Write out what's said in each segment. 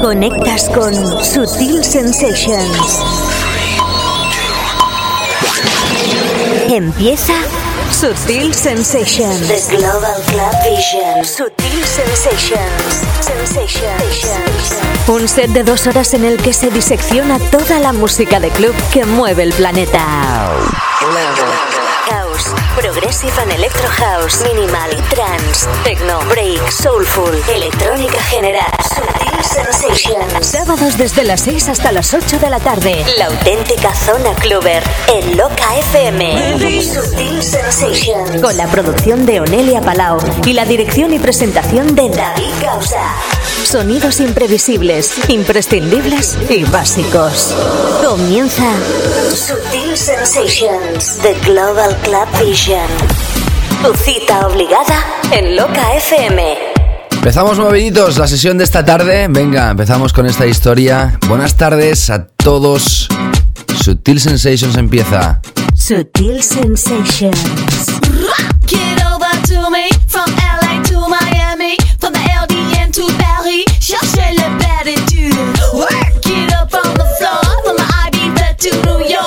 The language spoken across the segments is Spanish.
Conectas con Sutil Sensations. Empieza Sutil Sensations. The Global Club Vision. Sutil Sensations. Sensations. Un set de dos horas en el que se disecciona toda la música de club que mueve el planeta. House, Progressive and Electro House, Minimal, Trance, Techno, Break, Soulful, Electrónica General, Sutil Sensations. Sábados desde las 6 hasta las 8 de la tarde. La auténtica zona cluber en Loca FM. Sutil Sensations. Con la producción de Onelia Palau y la dirección y presentación de David Causa. Sonidos imprevisibles, imprescindibles y básicos. Comienza Sutil Sensations, The Global Club Vision. Tu cita obligada en Loca FM. Empezamos moviditos la sesión de esta tarde. Venga, empezamos con esta historia. Buenas tardes a todos. Sutil Sensations empieza. Sutil Sensations. cherchez les platitudes. Work it up on the floor, well, I be to New York.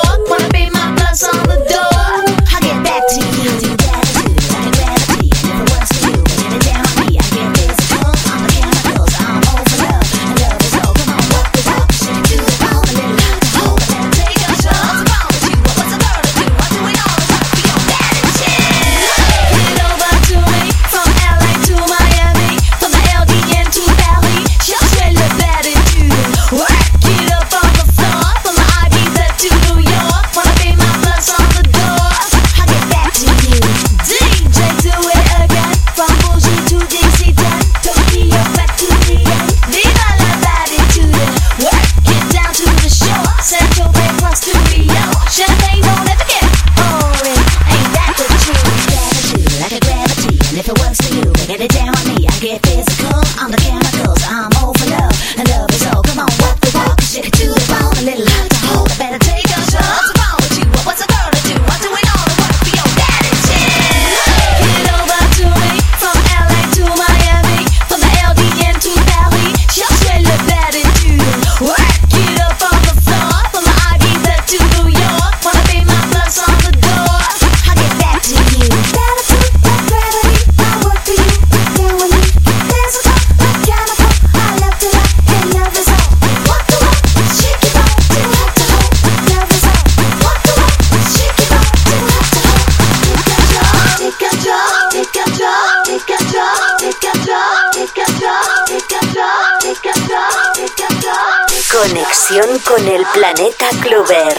Con el planeta Clover.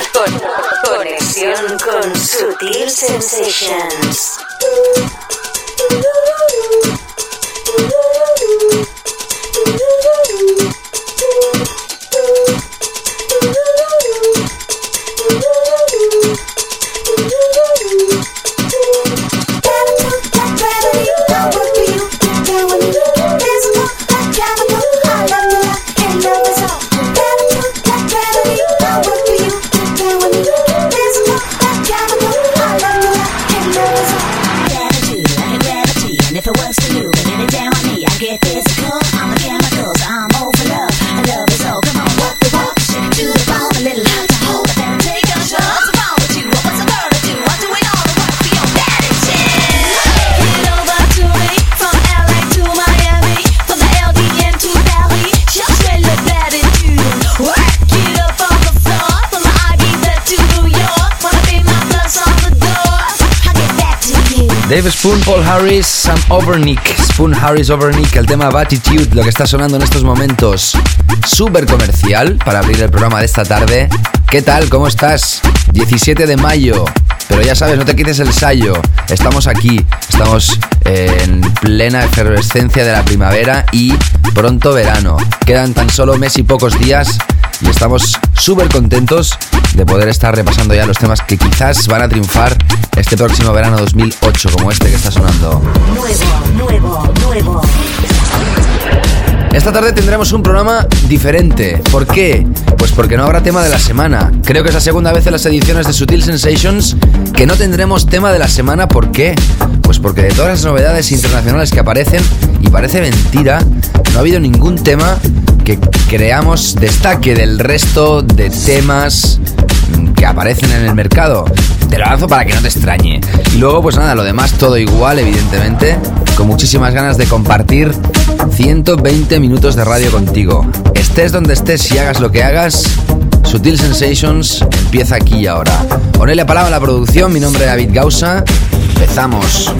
conexión con Sutil Sensations. Spoon, Paul Harris, Sam Overnick, Spoon Harris Overnick, el tema Attitude, lo que está sonando en estos momentos. Súper comercial para abrir el programa de esta tarde. ¿Qué tal? ¿Cómo estás? 17 de mayo. Pero ya sabes, no te quites el sallo. Estamos aquí, estamos en plena efervescencia de la primavera y pronto verano. Quedan tan solo mes y pocos días y estamos súper contentos de poder estar repasando ya los temas que quizás van a triunfar este próximo verano 2008, como este que está sonando. Nuevo, nuevo, nuevo. Esta tarde tendremos un programa diferente. ¿Por qué? Pues porque no habrá tema de la semana. Creo que es la segunda vez en las ediciones de Sutil Sensations que no tendremos tema de la semana. ¿Por qué? Pues porque de todas las novedades internacionales que aparecen, y parece mentira, no ha habido ningún tema que creamos destaque del resto de temas que aparecen en el mercado. Te lo lanzo para que no te extrañe. Y luego, pues nada, lo demás todo igual, evidentemente, con muchísimas ganas de compartir 120 minutos de radio contigo. Estés donde estés y hagas lo que hagas, Sutil Sensations empieza aquí y ahora. Ponele palabra a la producción, mi nombre es David Gausa. Empezamos.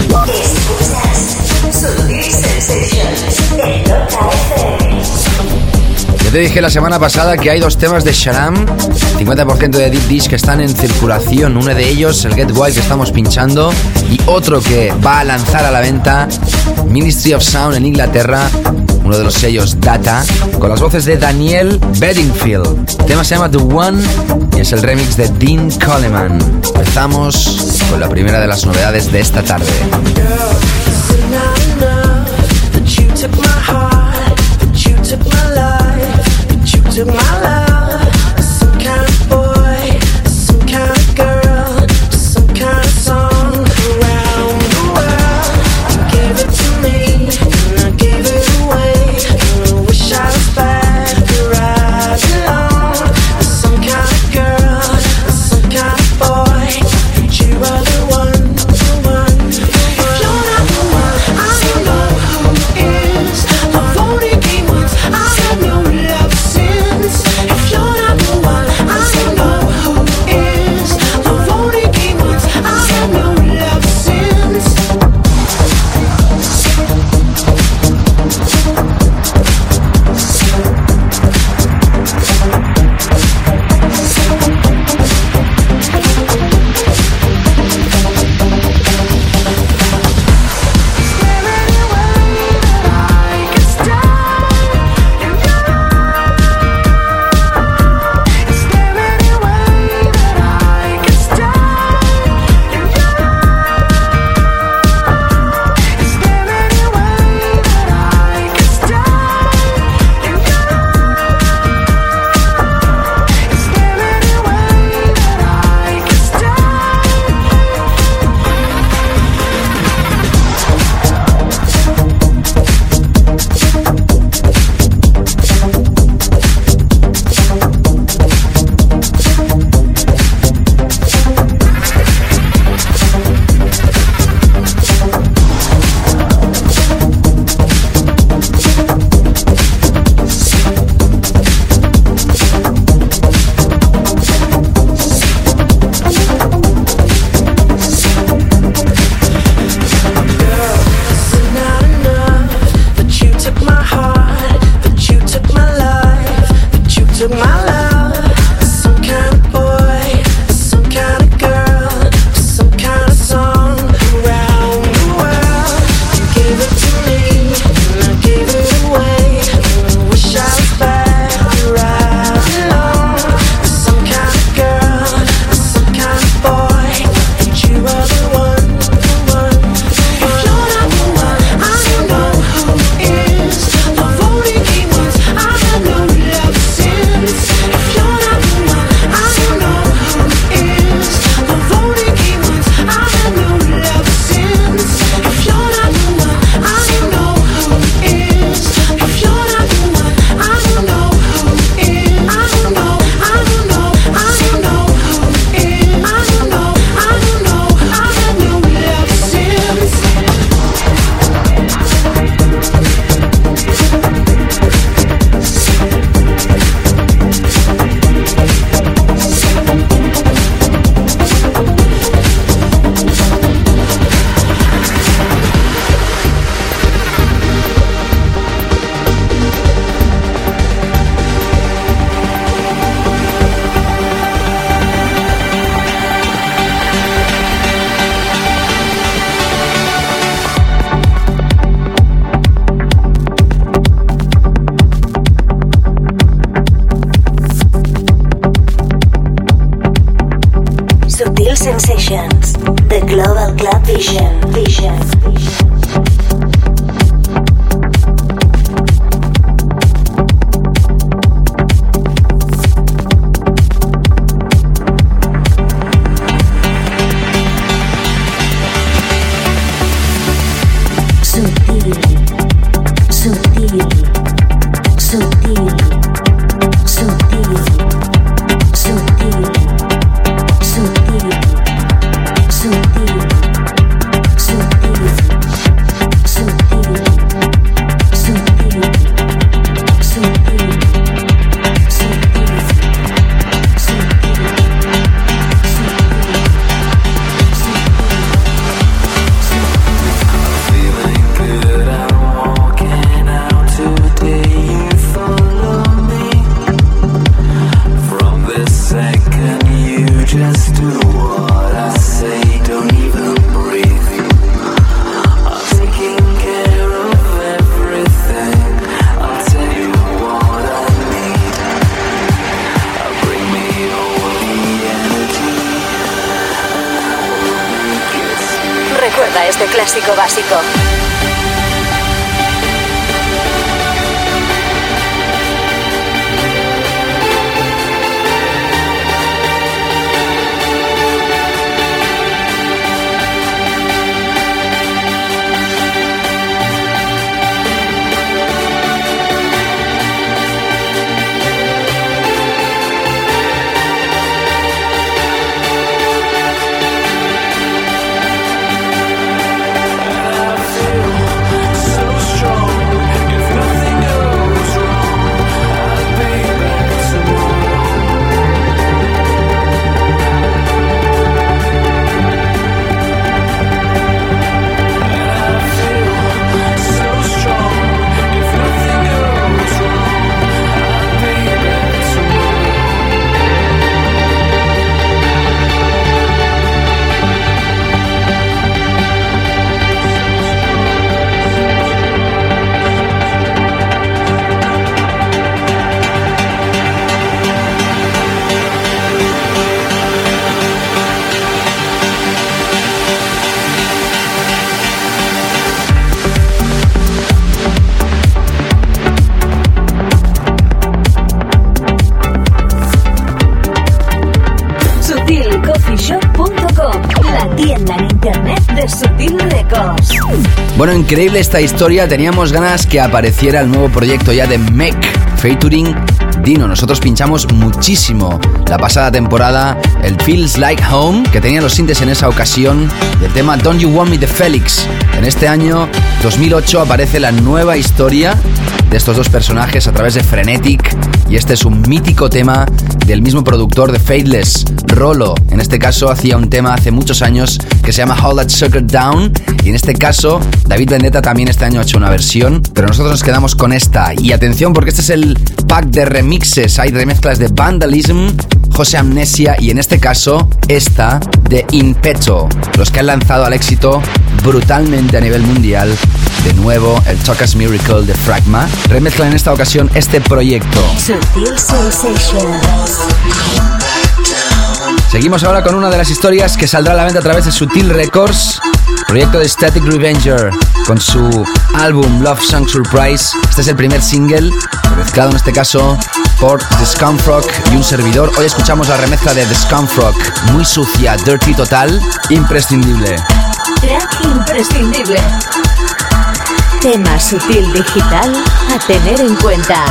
Yo te dije la semana pasada que hay dos temas de Sharam, 50% de Deep Dish que están en circulación. Uno de ellos, el Get Wild que estamos pinchando, y otro que va a lanzar a la venta, Ministry of Sound en Inglaterra, uno de los sellos Data, con las voces de Daniel Bedingfield. El tema se llama The One y es el remix de Dean Coleman. Empezamos con la primera de las novedades de esta tarde. Took my increíble esta historia. Teníamos ganas que apareciera el nuevo proyecto ya de Mech, featuring Dino. Nosotros pinchamos muchísimo la pasada temporada el Feels Like Home, que tenía los sintes en esa ocasión, del tema Don't You Want Me de Felix. En este año 2008 aparece la nueva historia de estos dos personajes a través de Frenetic y este es un mítico tema del mismo productor de Fadeless, Rolo. En este caso hacía un tema hace muchos años que se llama Hold That Sucker Down y en este caso David Vendetta también este año ha hecho una versión, pero nosotros nos quedamos con esta. Y atención porque este es el pack de remixes, hay remezclas de Vandalism, José Amnesia y en este caso esta de Impeto, los que han lanzado al éxito brutalmente a nivel mundial de nuevo el Tocas Miracle de Fragma. Remezcla en esta ocasión este proyecto. Seguimos ahora con una de las historias que saldrá a la venta a través de Sutil Records, proyecto de Static Revenger, con su álbum Love Song Surprise. Este es el primer single, mezclado en este caso por The Scumfrog y un servidor. Hoy escuchamos la remezcla de The Scumfrog, muy sucia, dirty total, imprescindible. Track imprescindible. Tema sutil digital a tener en cuenta.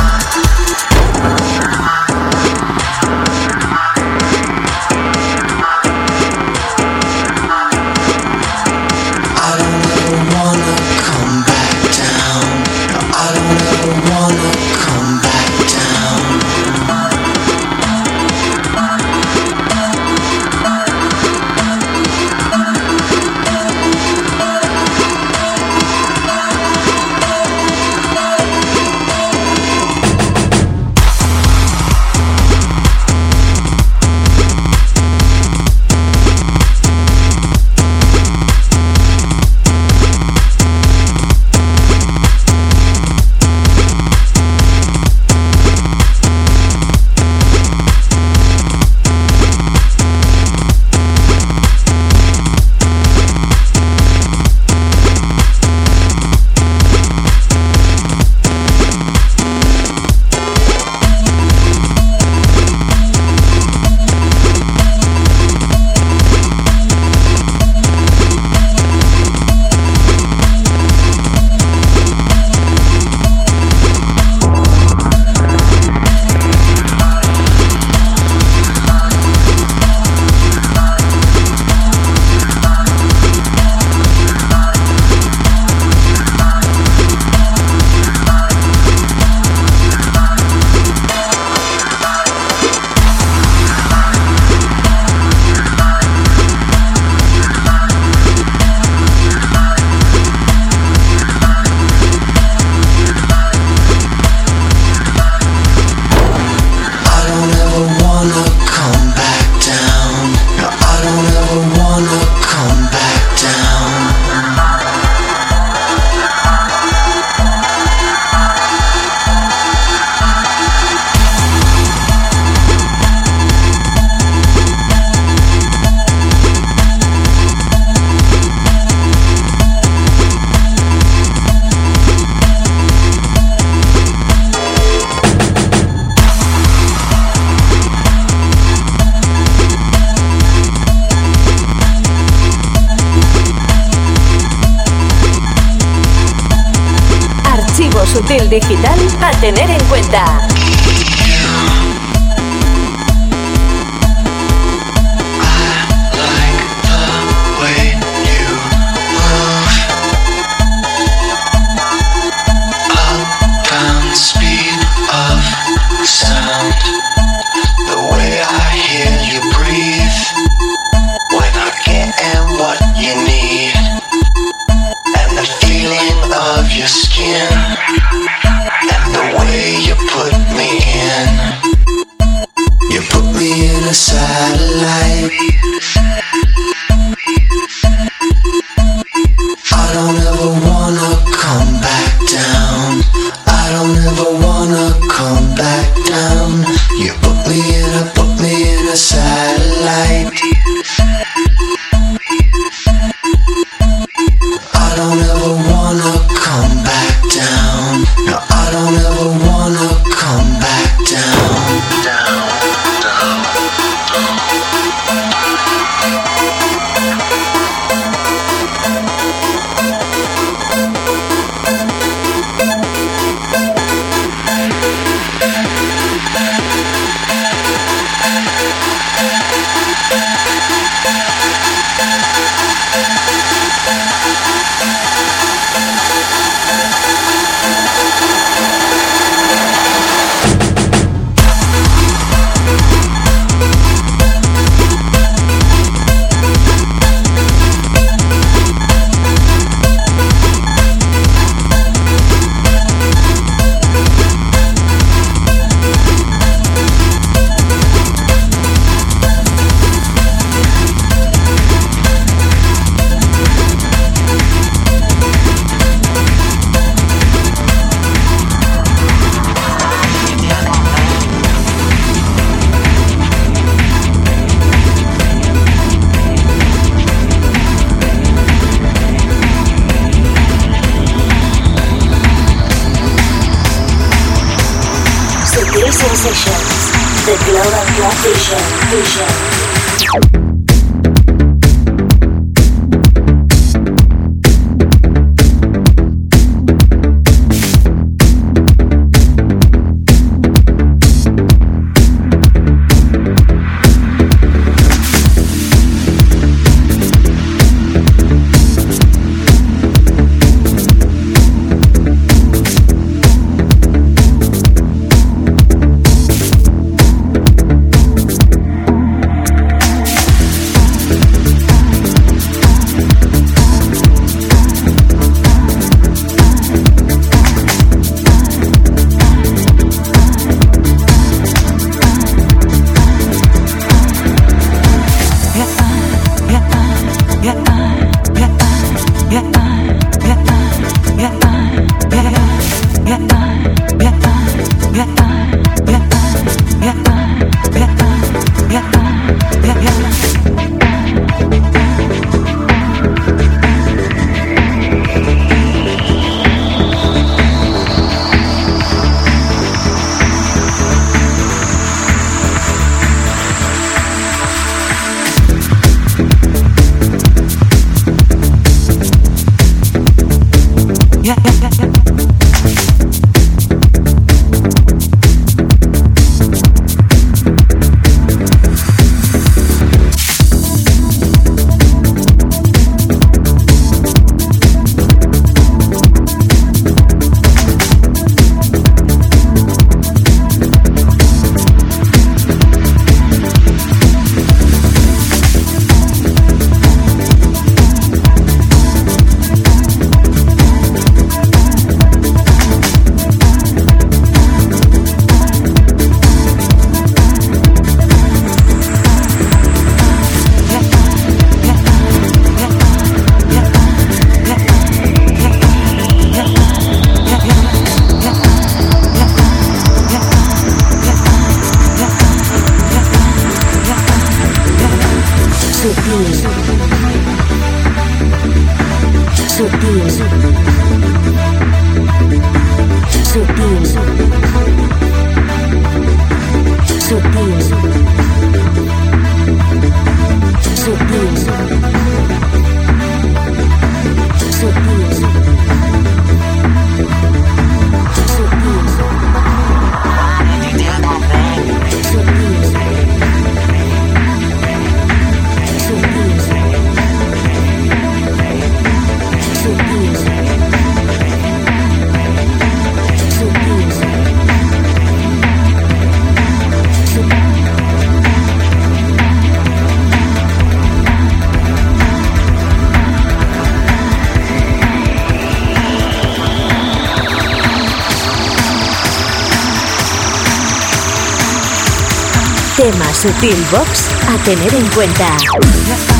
Sutil Box a tener en cuenta.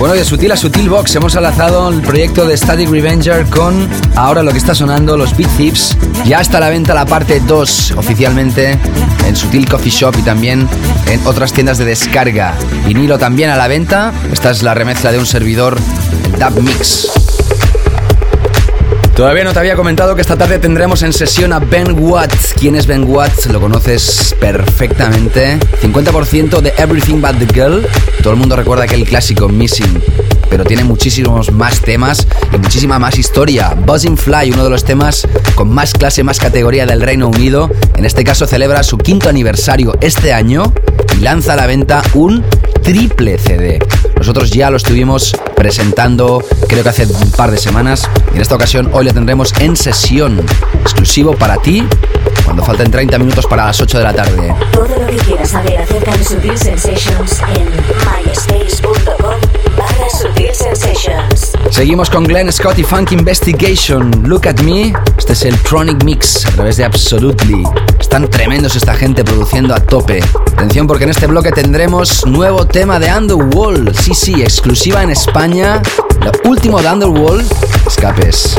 Bueno, de Sutil a Sutil Box hemos alazado el proyecto de Static Revenger con ahora lo que está sonando, los Beat Thieves. Ya está a la venta la parte 2 oficialmente en Sutil Coffee Shop y también en otras tiendas de descarga. Vinilo también a la venta. Esta es la remezcla de un servidor, Dub Mix. Todavía no te había comentado que esta tarde tendremos en sesión a Ben Watts. ¿Quién es Ben Watts? Lo conoces perfectamente. 50% de Everything But the Girl. Todo el mundo recuerda aquel clásico Missing. Pero tiene muchísimos más temas y muchísima más historia. Buzzing Fly, uno de los temas con más clase, más categoría del Reino Unido. En este caso celebra su quinto aniversario este año y lanza a la venta un triple CD. Nosotros ya lo estuvimos presentando creo que hace un par de semanas y en esta ocasión hoy le tendremos en sesión exclusivo para ti cuando falten 30 minutos para las 8 de la tarde. Todo lo que quieras saber acerca de Sutil Sensations en myspace.com barra Sutil Sensations. Seguimos con Glenn Scott y Funk Investigation. Look at me. Este es el Tronic Mix a través de Absolutely. Están tremendos esta gente produciendo a tope. Atención porque en este bloque tendremos nuevo tema de Underworld. Sí, sí, exclusiva en España. Lo último de Underworld. Escapes.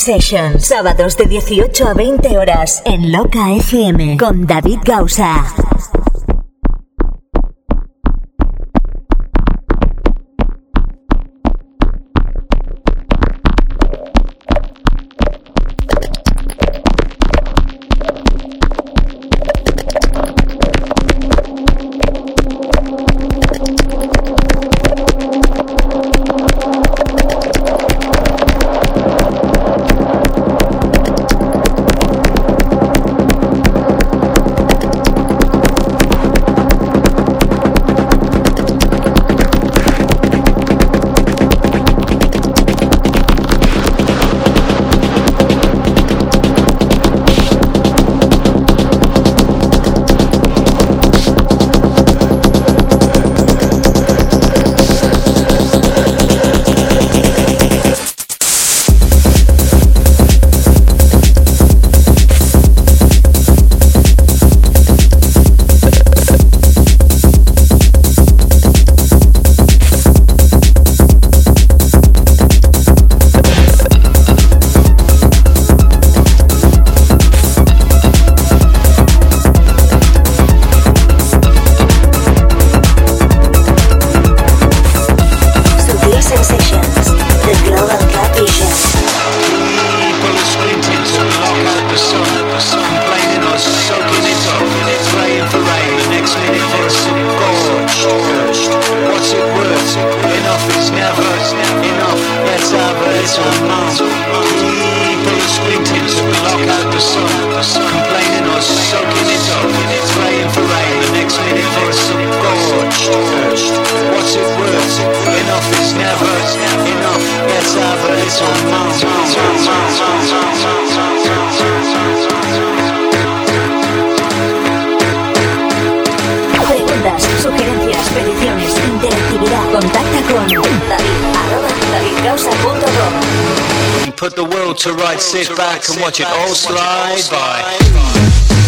Sensations. Sábados de 18 a 20 horas en Loca FM con David Gausa. Put the world to right, sit back and watch it all slide by.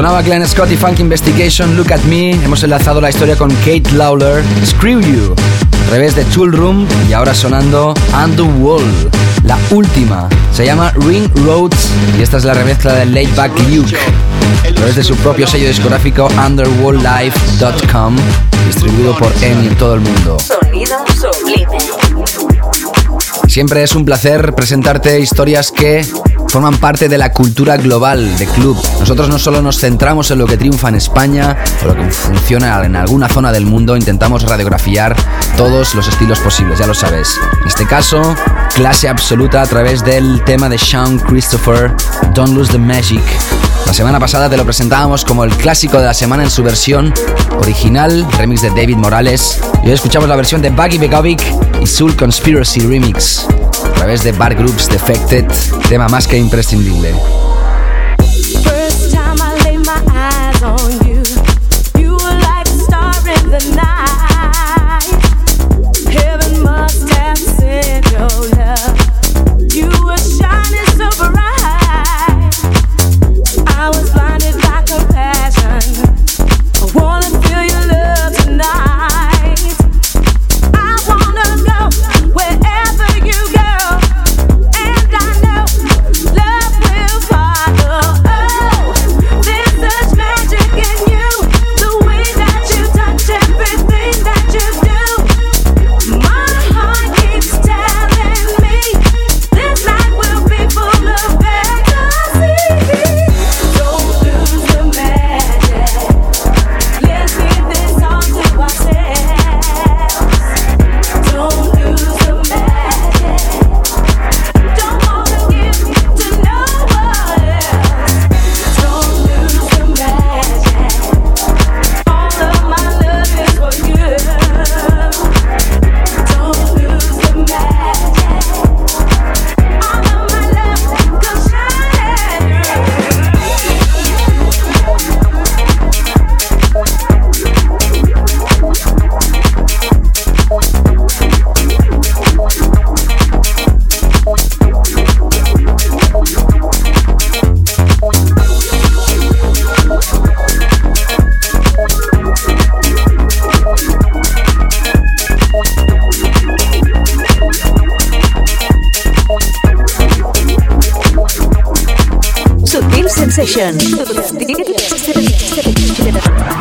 Sonaba Glenn Scott y Funk Investigation, Look at Me. Hemos enlazado la historia con Kate Lawler, Screw You. Al revés de Tool Room y ahora sonando Underwall, la última. Se llama Ring Roads y esta es la remezcla de Laid Back Luke. A través de su propio sello discográfico underworldlife.com, distribuido por EMI en todo el mundo. Sonido sublime. Siempre es un placer presentarte historias que forman parte de la cultura global de club. Nosotros no solo nos centramos en lo que triunfa en España o lo que funciona en alguna zona del mundo, intentamos radiografiar todos los estilos posibles, ya lo sabes. En este caso, clase absoluta a través del tema de Sean Christopher, Don't Lose the Magic. La semana pasada te lo presentábamos como el clásico de la semana en su versión original, remix de David Morales. Y hoy escuchamos la versión de Buggy Begovic y Soul Conspiracy Remix a través de Bar Groups Defected, tema más que imprescindible.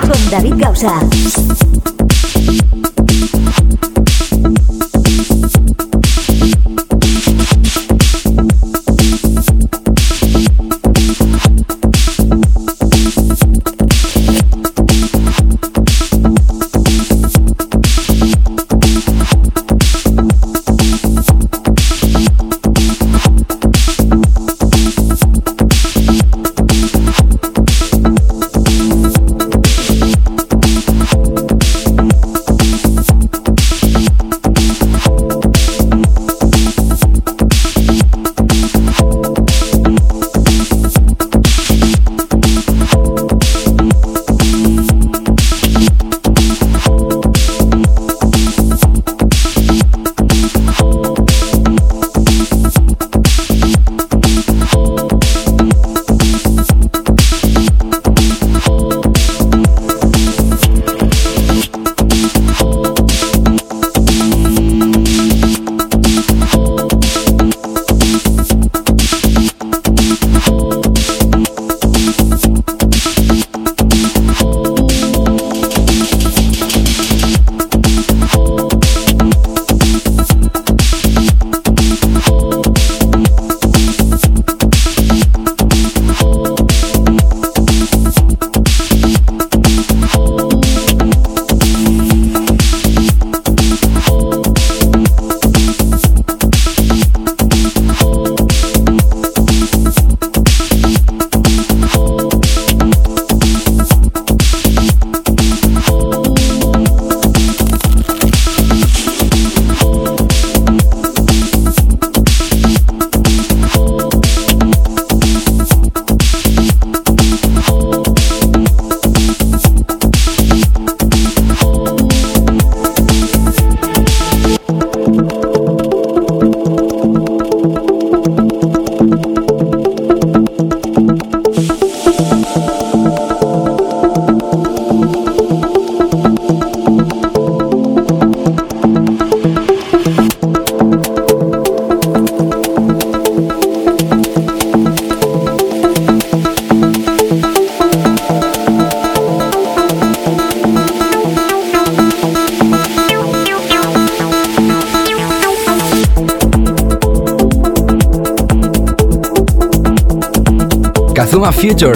Con David Gausa.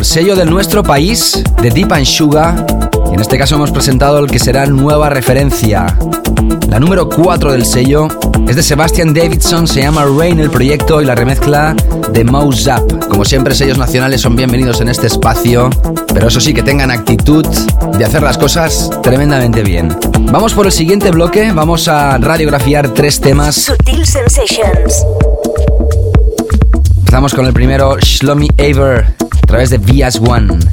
Sello de nuestro país, de Deep and Sugar. Y en este caso hemos presentado el que será nueva referencia. La número 4 del sello es de Sebastian Davidson, se llama Rain el proyecto y la remezcla de Mouse Up. Como siempre, sellos nacionales son bienvenidos en este espacio, pero eso sí, que tengan actitud de hacer las cosas tremendamente bien. Vamos por el siguiente bloque, vamos a radiografiar tres temas. Sutil Sensations. Empezamos con el primero, Shlomi Aver, través de Vias One.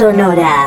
Sonora.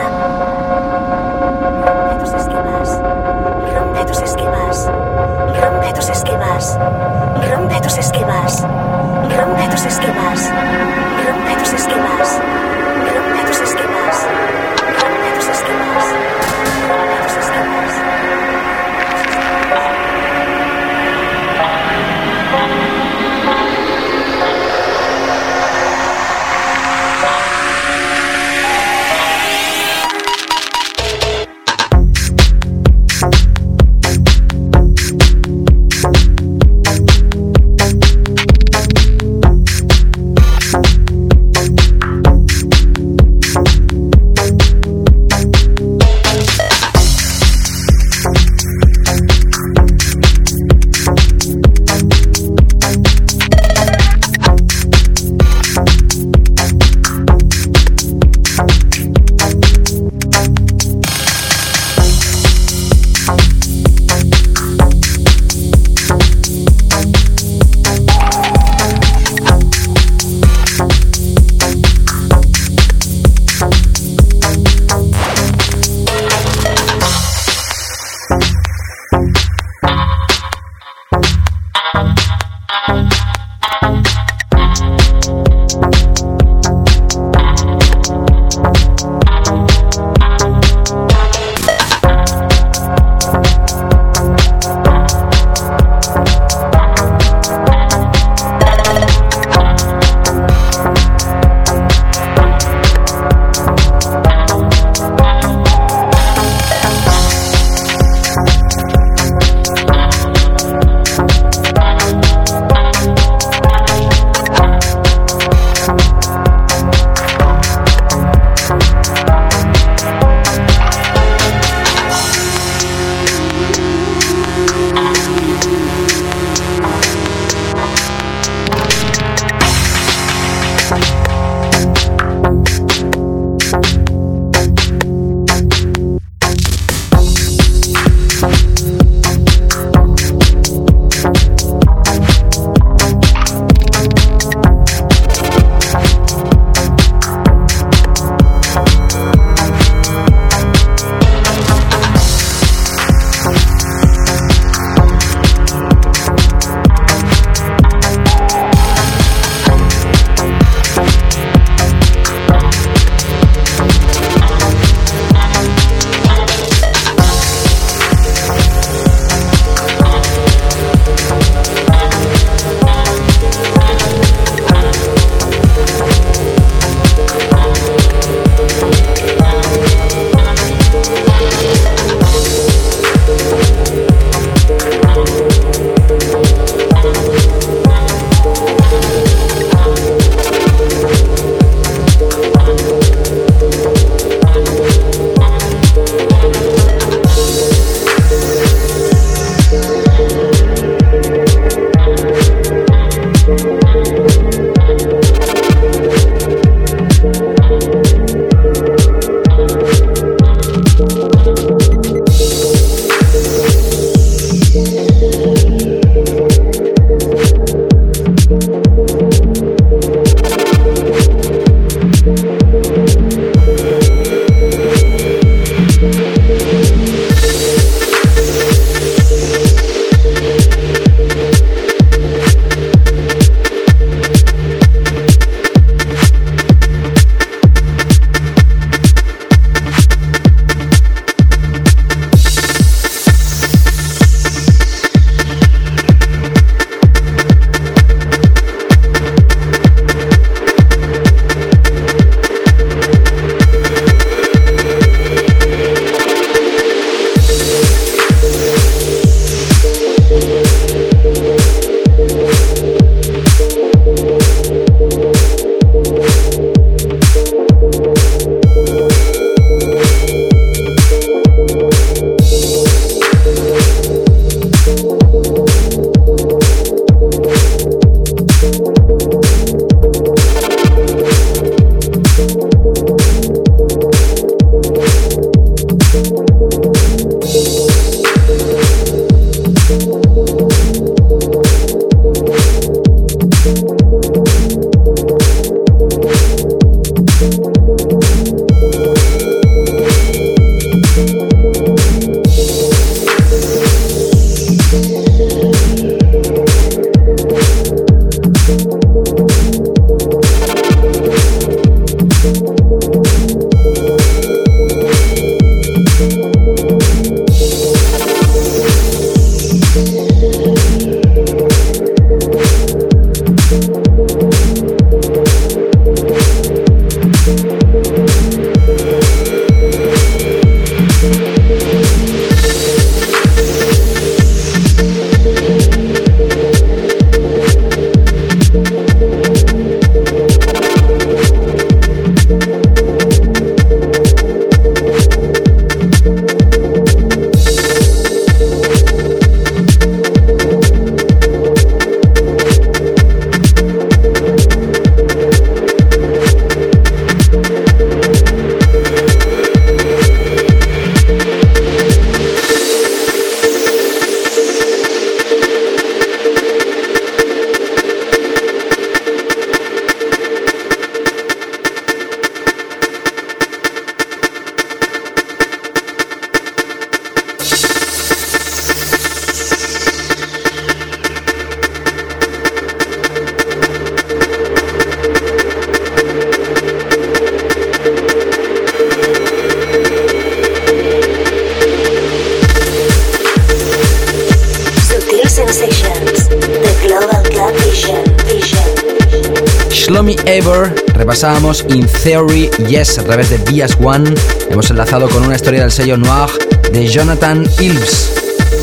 Ever, repasábamos In Theory Yes a través de Bias One. Hemos enlazado con una historia del sello Noir de Jonathan Ilves,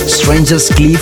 Strangers Cliff,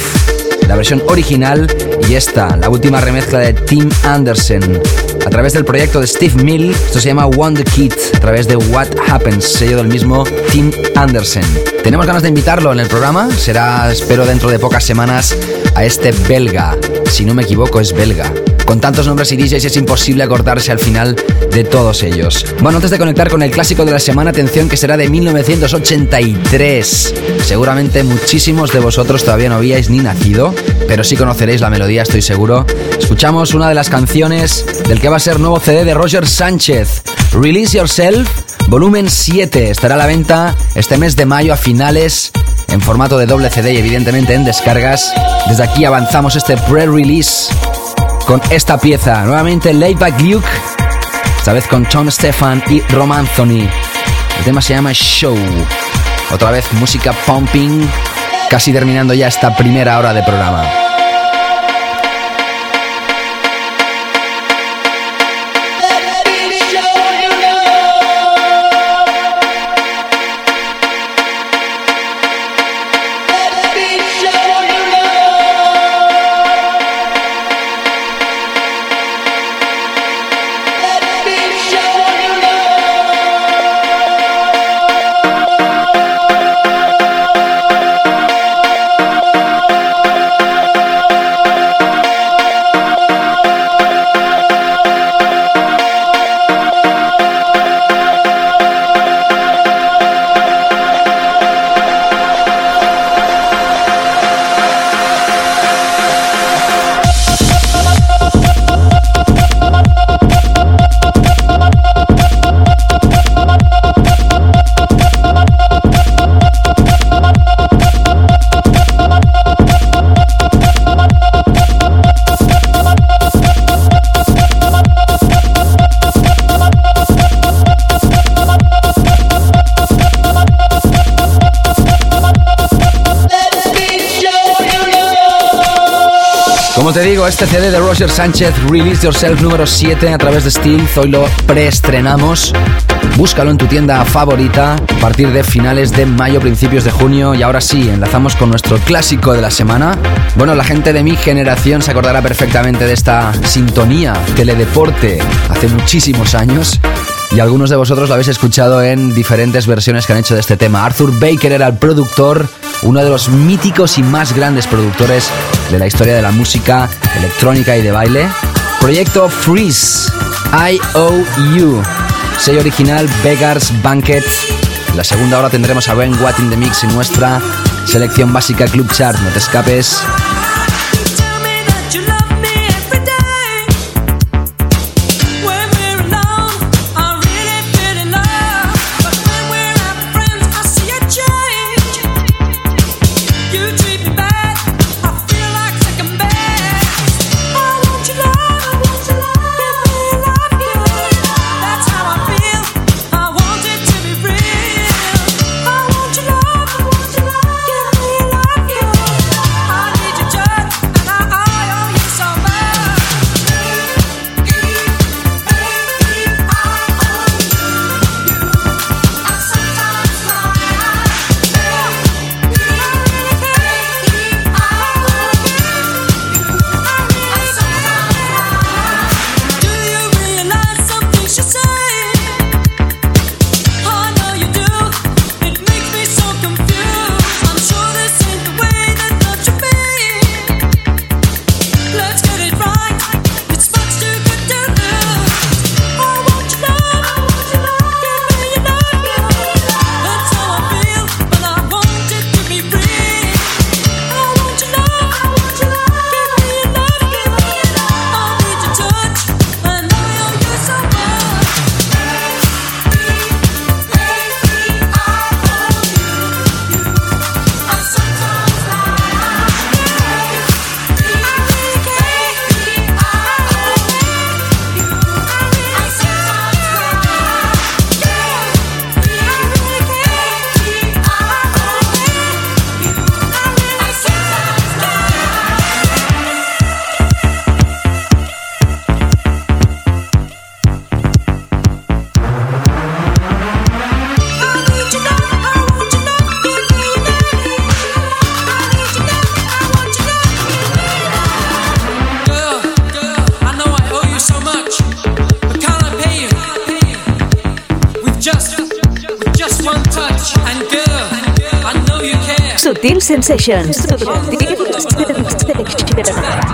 la versión original y esta, la última remezcla de Tim Anderson a través del proyecto de Steve Mill. Esto se llama Wonder Kid a través de What Happens, sello del mismo Tim Anderson. Tenemos ganas de invitarlo en el programa. Será, espero, dentro de pocas semanas a este belga. Si no me equivoco, es belga. Con tantos nombres y DJs es imposible acordarse al final de todos ellos. Bueno, antes de conectar con el clásico de la semana, atención que será de 1983. Seguramente muchísimos de vosotros todavía no habíais ni nacido, pero sí conoceréis la melodía, estoy seguro. Escuchamos una de las canciones del que va a ser nuevo CD de Roger Sánchez, Release Yourself, volumen 7. Estará a la venta este mes de mayo a finales en formato de doble CD y evidentemente en descargas. Desde aquí avanzamos este pre-release con esta pieza. Nuevamente Layback Luke, esta vez con Tom Stefan y Rom Anthony. El tema se llama Show. Otra vez música pumping, casi terminando ya esta primera hora de programa. Este CD de Roger Sánchez, Release Yourself número 7 a través de Steel, hoy lo preestrenamos. Búscalo en tu tienda favorita a partir de finales de mayo, principios de junio. Y ahora sí, enlazamos con nuestro clásico de la semana. Bueno, la gente de mi generación se acordará perfectamente de esta sintonía teledeporte hace muchísimos años. Y algunos de vosotros lo habéis escuchado en diferentes versiones que han hecho de este tema. Arthur Baker era el productor, uno de los míticos y más grandes productores de la historia de la música electrónica y de baile. Proyecto Freeze, IOU, sello original Beggars Banquet. En la segunda hora tendremos a Ben Watt in the Mix en nuestra selección básica Club Chart. No te escapes.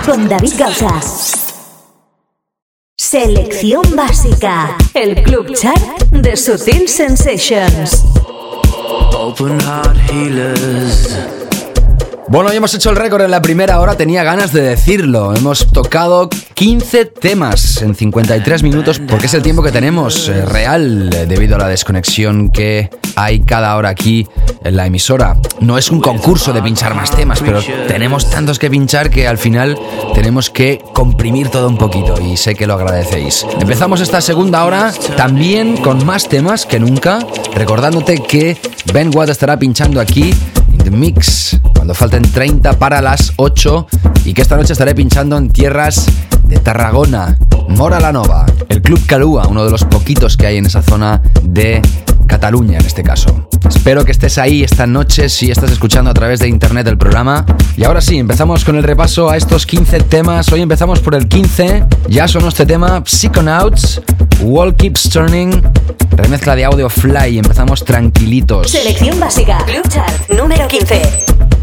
Con David Gausa. Selección básica. El club chat de Sutil Sensations. Open heart healers. Bueno, hoy hemos hecho el récord en la primera hora, tenía ganas de decirlo. Hemos tocado 15 temas en 53 minutos, porque es el tiempo que tenemos eh, real debido a la desconexión que hay cada hora aquí en la emisora. No es un concurso de pinchar más temas, pero tenemos tantos que pinchar que al final tenemos que comprimir todo un poquito y sé que lo agradecéis. Empezamos esta segunda hora también con más temas que nunca, recordándote que Ben Watt estará pinchando aquí Mix. Cuando falten 30 para las 8 y que esta noche estaré pinchando en tierras de Tarragona, Mora la Nova, el Club Calúa, uno de los poquitos que hay en esa zona de Cataluña en este caso. Espero que estés ahí esta noche si estás escuchando a través de internet el programa. Y ahora sí, empezamos con el repaso a estos 15 temas. Hoy empezamos por el 15. Ya son este tema Psychonauts, Wall Keeps Turning, remezcla de audio Fly. Empezamos tranquilitos. Selección básica. Club Chart número 15.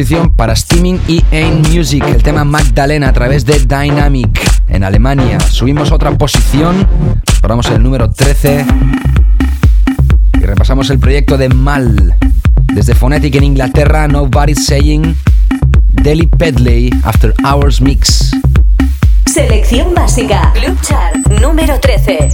Hemos subido una posición para Steaming y Ain Music, el tema Magdalena a través de Dynamic en Alemania. Subimos otra posición, paramos en el número 13 y repasamos el proyecto de Mal. Desde Phonetic en Inglaterra, Nobody's Saying, Deli Pedley, After Hours Mix. Selección básica, Club Chart número 13.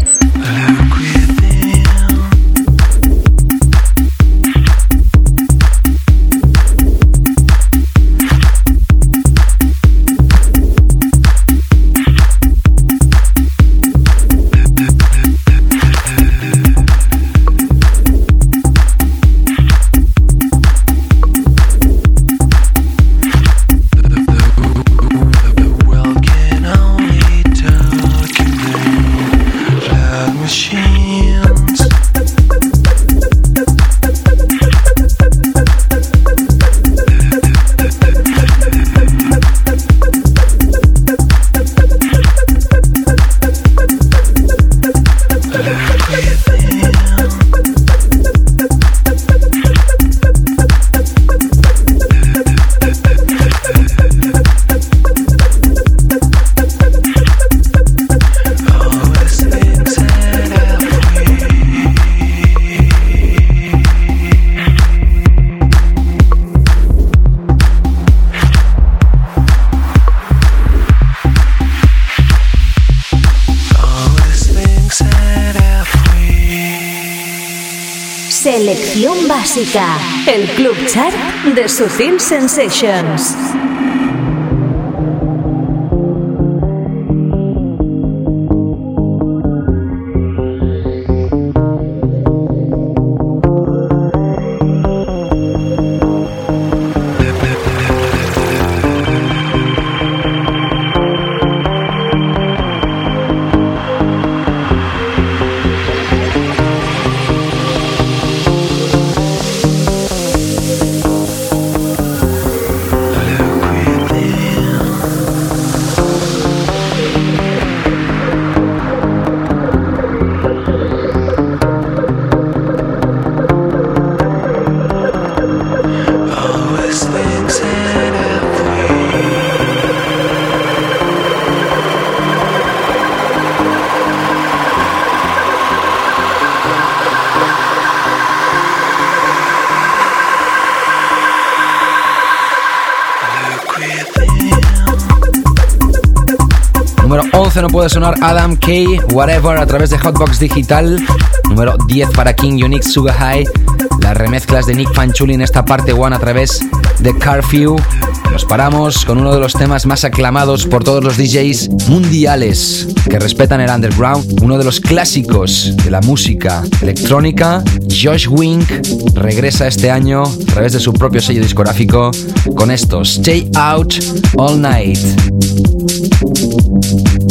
El club chat de Sutil Sensations. No puede sonar Adam K. Whatever a través de Hotbox Digital. Número 10 para King Unique Sugar High. Las remezclas de Nick Fanchuli en esta parte one a través de Carfew. Nos paramos con uno de los temas más aclamados por todos los DJs mundiales que respetan el underground, uno de los clásicos de la música electrónica. Josh Wink regresa este año a través de su propio sello discográfico con esto, Stay Out All Night. sabes que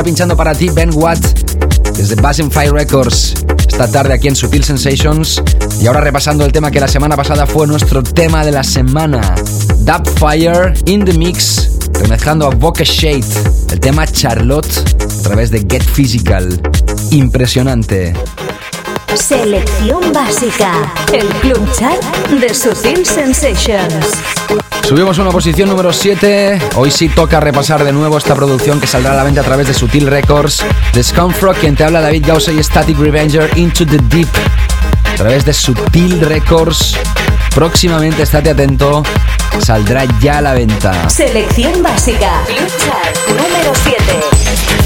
estará pinchando para ti Ben Watt desde Bass Fire Records esta tarde aquí en Sutil Sensations. Y ahora repasando el tema que la semana pasada fue nuestro tema de la semana. Dub Fire in the Mix, remezclando a Bokeh Shade, el tema Charlotte a través de Get Physical. Impresionante. Selección básica. El club chat de Sutil Sensations. Subimos una posición número 7. Hoy sí toca repasar de nuevo esta producción que saldrá a la venta a través de Sutil Records. The Scumfrog, quien te habla David Gausa y Static Revenger Into the Deep. A través de Sutil Records. Próximamente, estate atento, saldrá ya a la venta. Selección básica. Club chat número 7.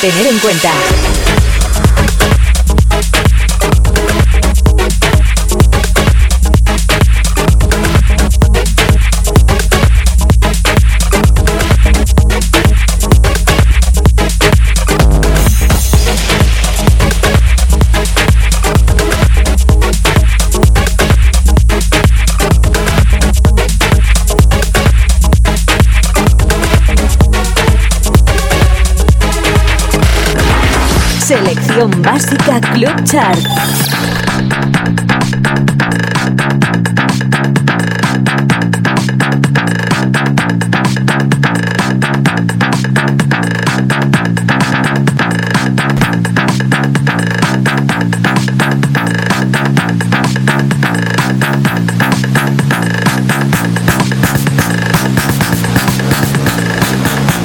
Tener en cuenta. Básica Club Chart.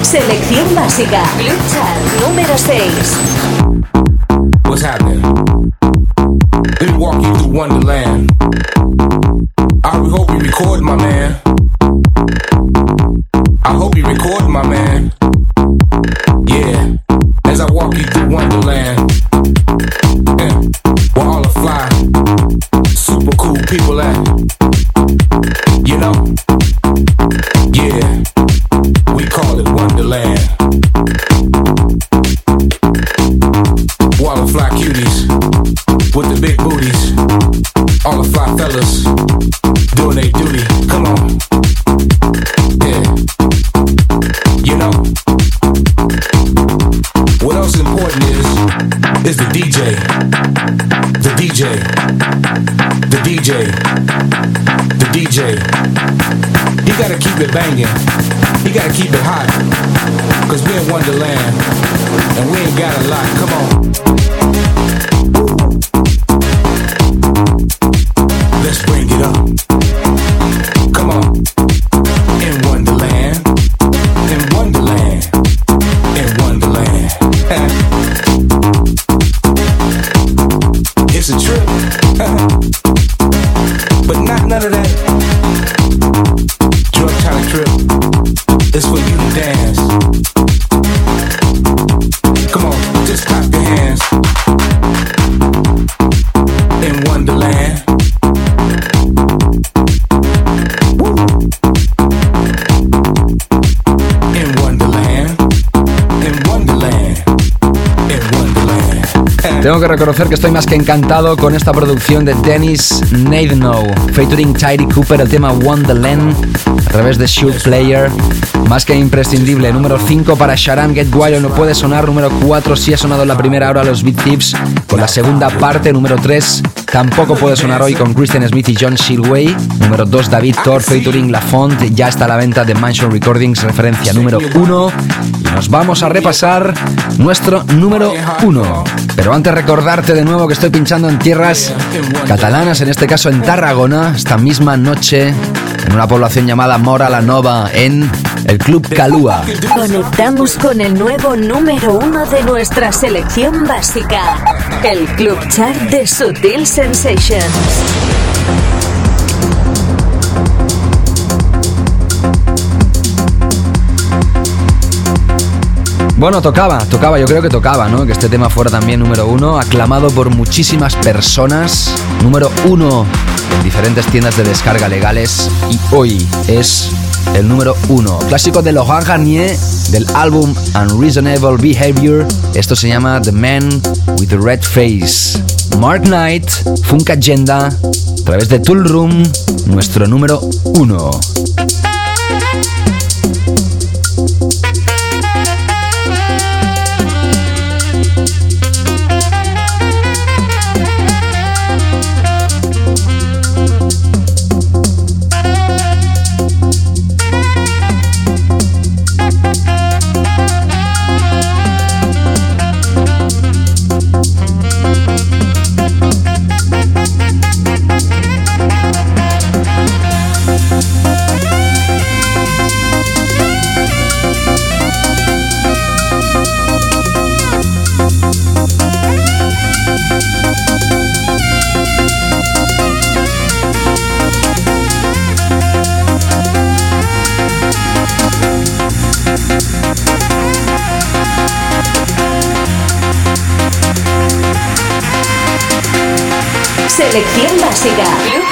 Selección básica. Club Chart número 6. Happening. Let me walk you through Wonderland. I hope you record, my man. Reconocer que estoy más que encantado con esta producción de Dennis Naidnow, featuring Tidy Cooper, el tema Wonderland, a través de Shoot Player. Más que imprescindible, número 5 para Sharan Get Wild no puede sonar, número 4 sí ha sonado en la primera hora los Beat Thieves, con la segunda parte, número 3 tampoco puede sonar hoy con Christian Smith y John Shilway, número 2 David Thor featuring La Font, ya está a la venta de Mansion Recordings, referencia número 1, y nos vamos a repasar nuestro número 1. Pero antes recordarte de nuevo que estoy pinchando en tierras catalanas, en este caso en Tarragona, esta misma noche, en una población llamada Mora la Nova, en el Club Calúa. Conectamos con el nuevo número uno de nuestra selección básica, el Club Chart de Sutil Sensations. Bueno, tocaba, tocaba, yo creo que tocaba, ¿no? Que este tema fuera también número uno, aclamado por muchísimas personas, número uno en diferentes tiendas de descarga legales y hoy es el número uno. Clásico de Laurent Garnier del álbum Unreasonable Behavior. Esto se llama The Man with the Red Face. Mark Knight, Funk Agenda, a través de Tool Room, nuestro número uno. Selección básica.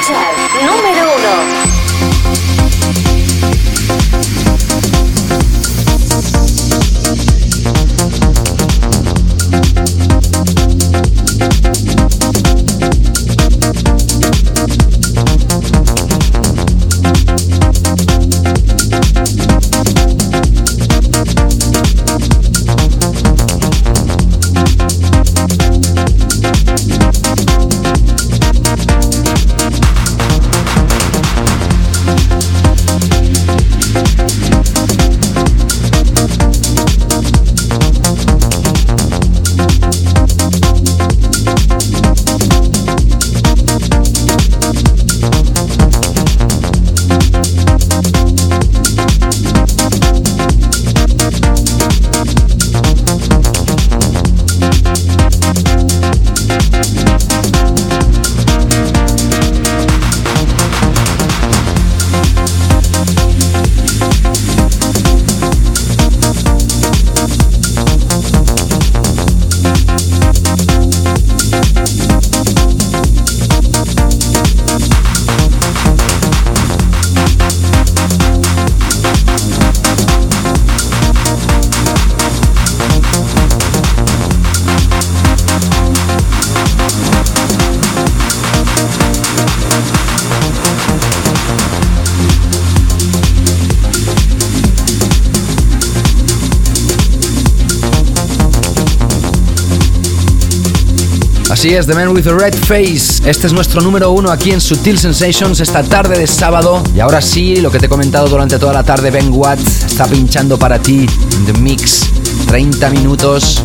Así es, The Man with the Red Face. Este es nuestro número uno aquí en Sutil Sensations esta tarde de sábado. Y ahora sí, lo que te he comentado durante toda la tarde, Ben Watt está pinchando para ti The Mix 30 minutos,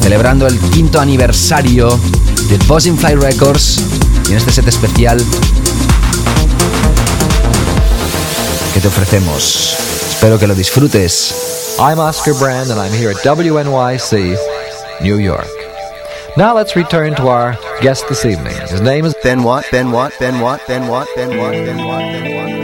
celebrando el quinto aniversario de Buzzing Fly Records. Y en este set especial que te ofrecemos. Espero que lo disfrutes. I'm Oscar Brand and I'm here at WNYC, New York. Now let's return to our guest this evening. His name is Ben Watt, Ben Watt, Ben Watt, Ben Watt, Ben Watt, Ben Watt, Ben Watt, Ben Watt.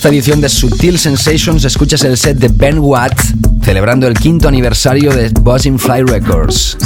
Esta edición de Sutil Sensations escuchas el set de Ben Watt celebrando el quinto aniversario de Buzzing Fly Records.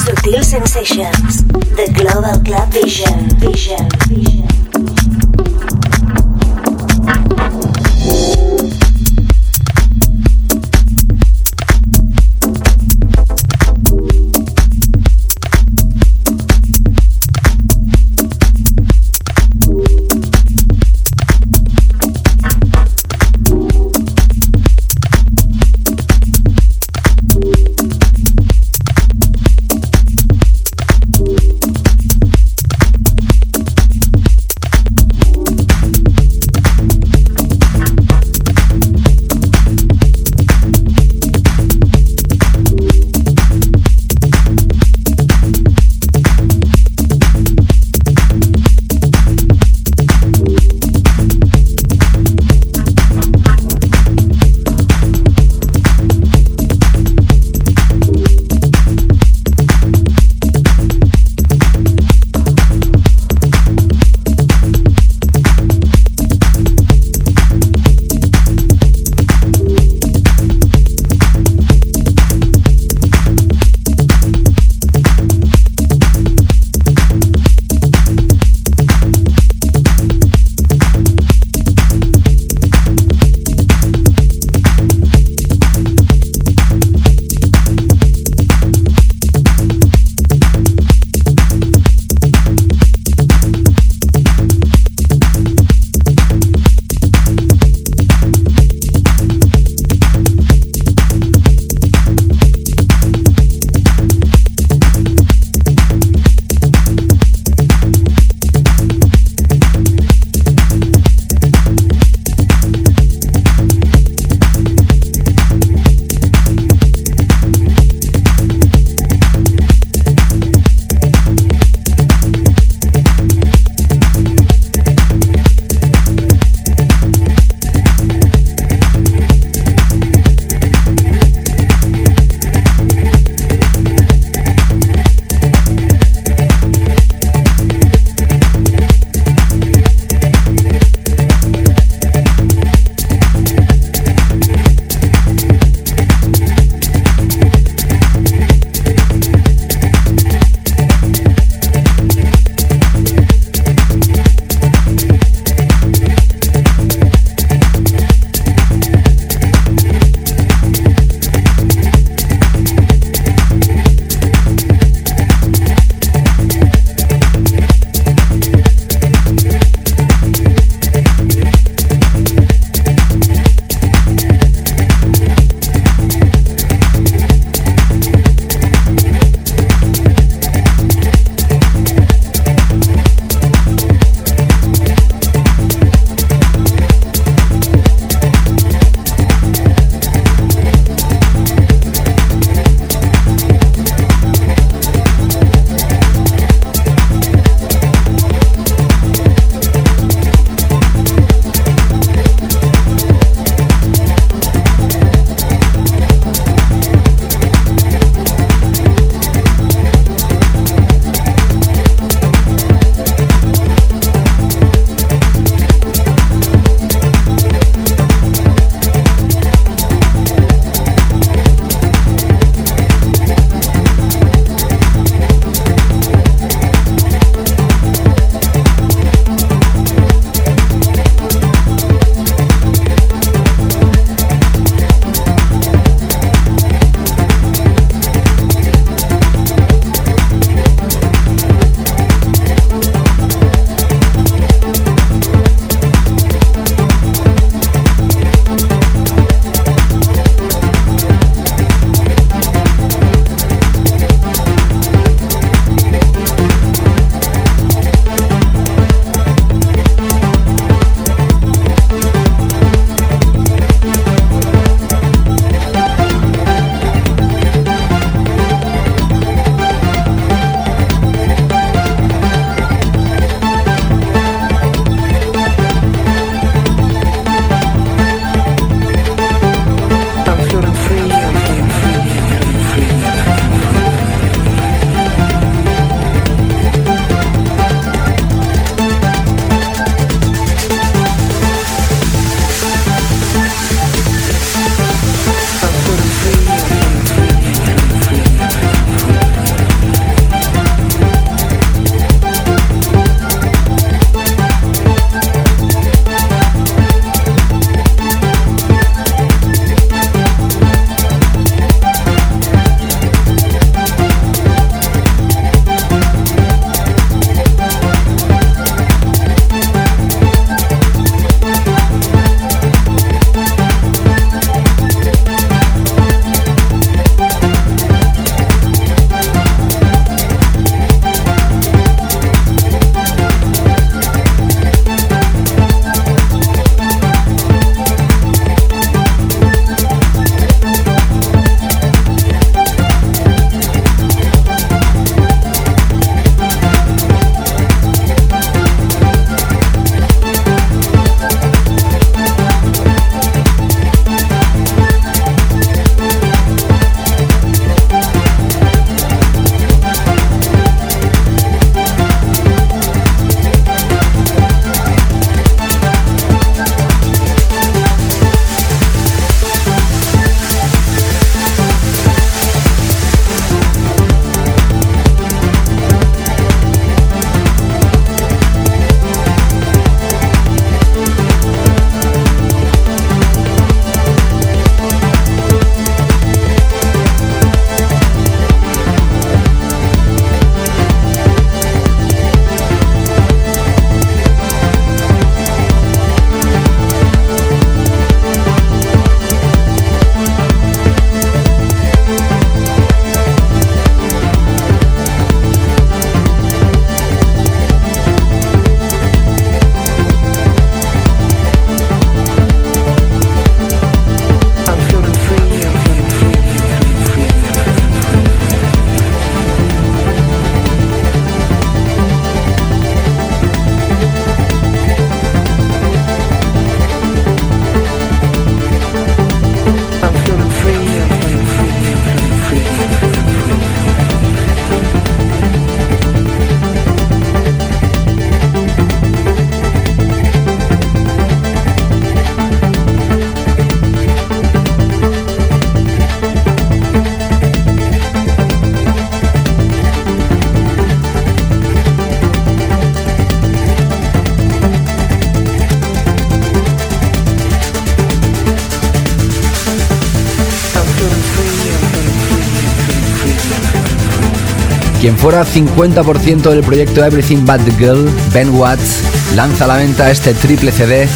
Fuera 50% del proyecto Everything But The Girl, Ben Watts, lanza a la venta este triple CD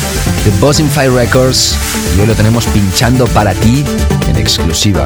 de Bossing Fire Records y hoy lo tenemos pinchando para ti en exclusiva.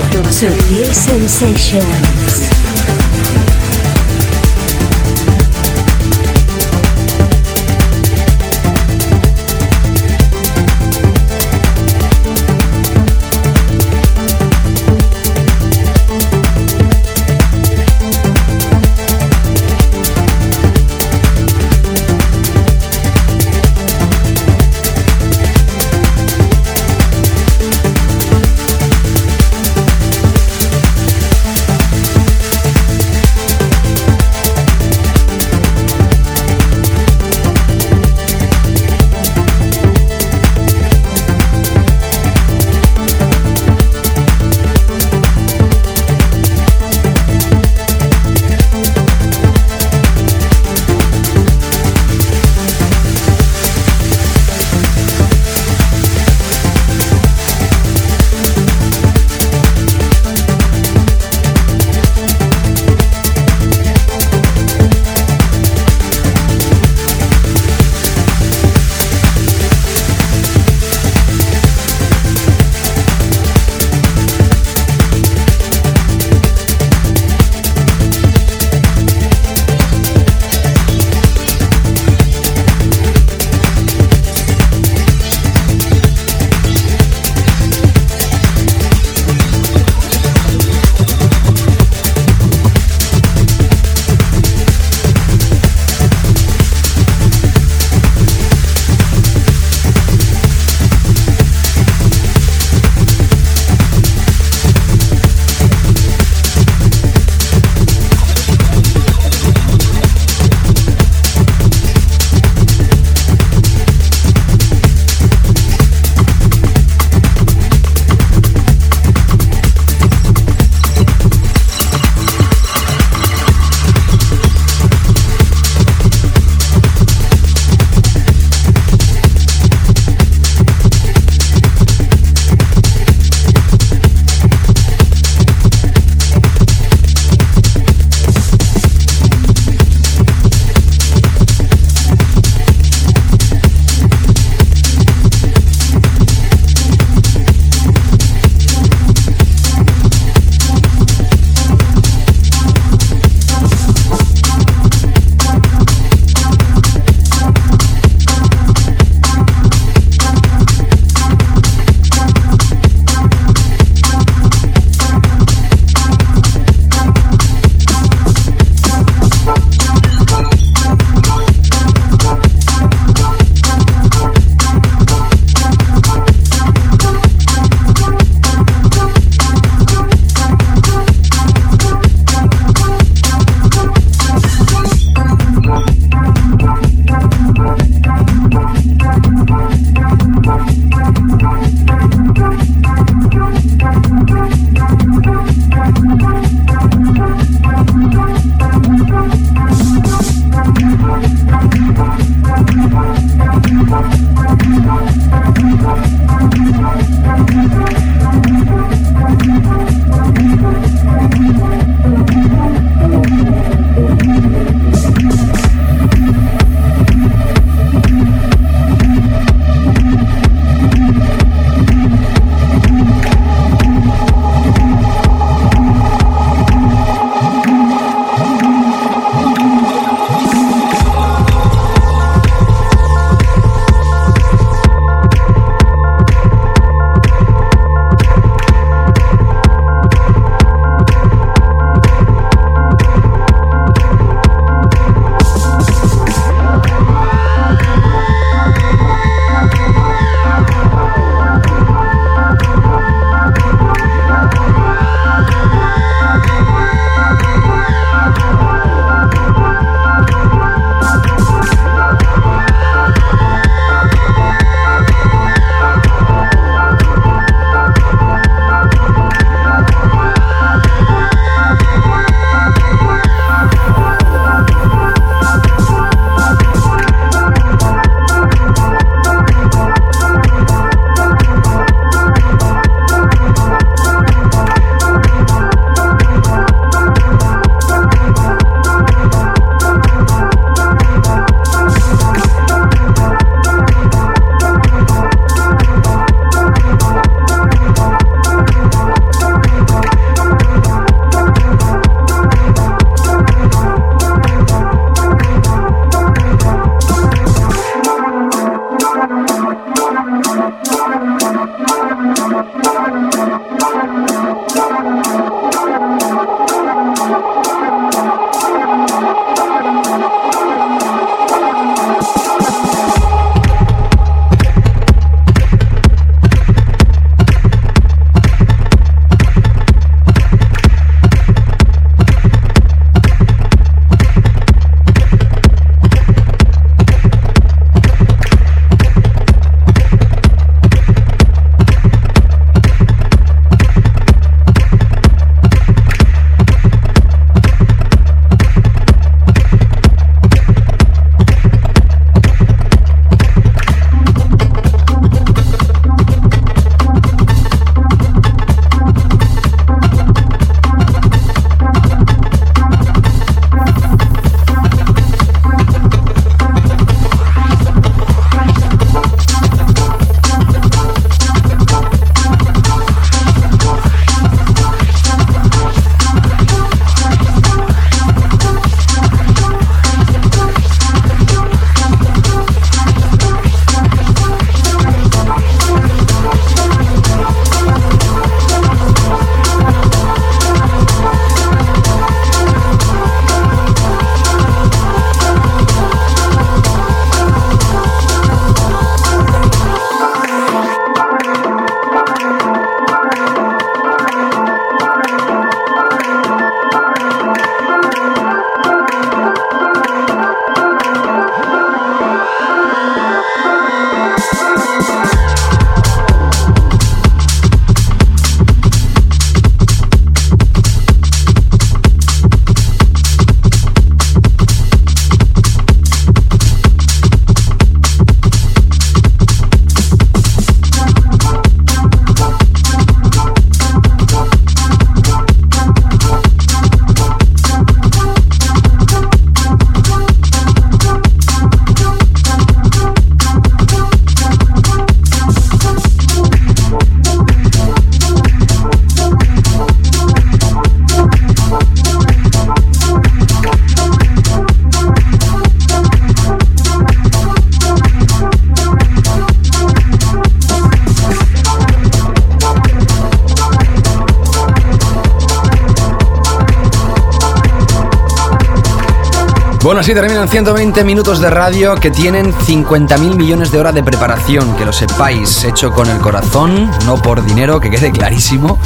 Así terminan 120 minutos de radio que tienen 50.000 millones de horas de preparación, que lo sepáis, hecho con el corazón, no por dinero, que quede clarísimo,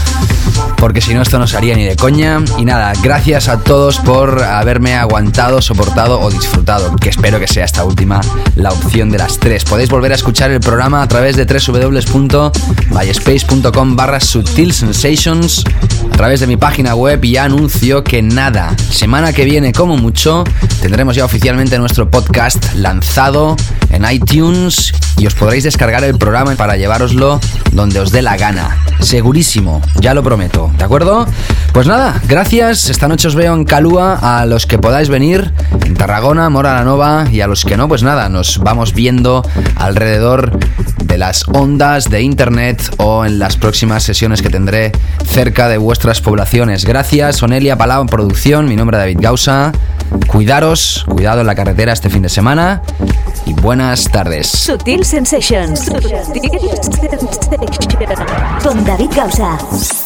porque si no esto no se haría ni de coña. Y nada, gracias a todos por haberme aguantado, soportado o disfrutado, que espero que sea esta última la opción de las tres. Podéis volver a escuchar el programa a través de www.myspace.com barra Sensations, través de mi página web y anuncio que nada, semana que viene como mucho, tendremos ya oficialmente nuestro podcast lanzado en iTunes y os podréis descargar el programa para llevároslo donde os dé la gana. Segurísimo, ya lo prometo, ¿de acuerdo? Pues nada, gracias. Esta noche os veo en Calúa a los que podáis venir, en Tarragona, Mora la Nova y a los que no, pues nada, nos vamos viendo alrededor de las ondas de internet o en las próximas sesiones que tendré cerca de vuestras poblaciones. Gracias, Onelia Palau en producción, mi nombre es David Gausa. Cuidaros, cuidado en la carretera este fin de semana y buenas tardes. Sutil Sensations. Con David Gausa.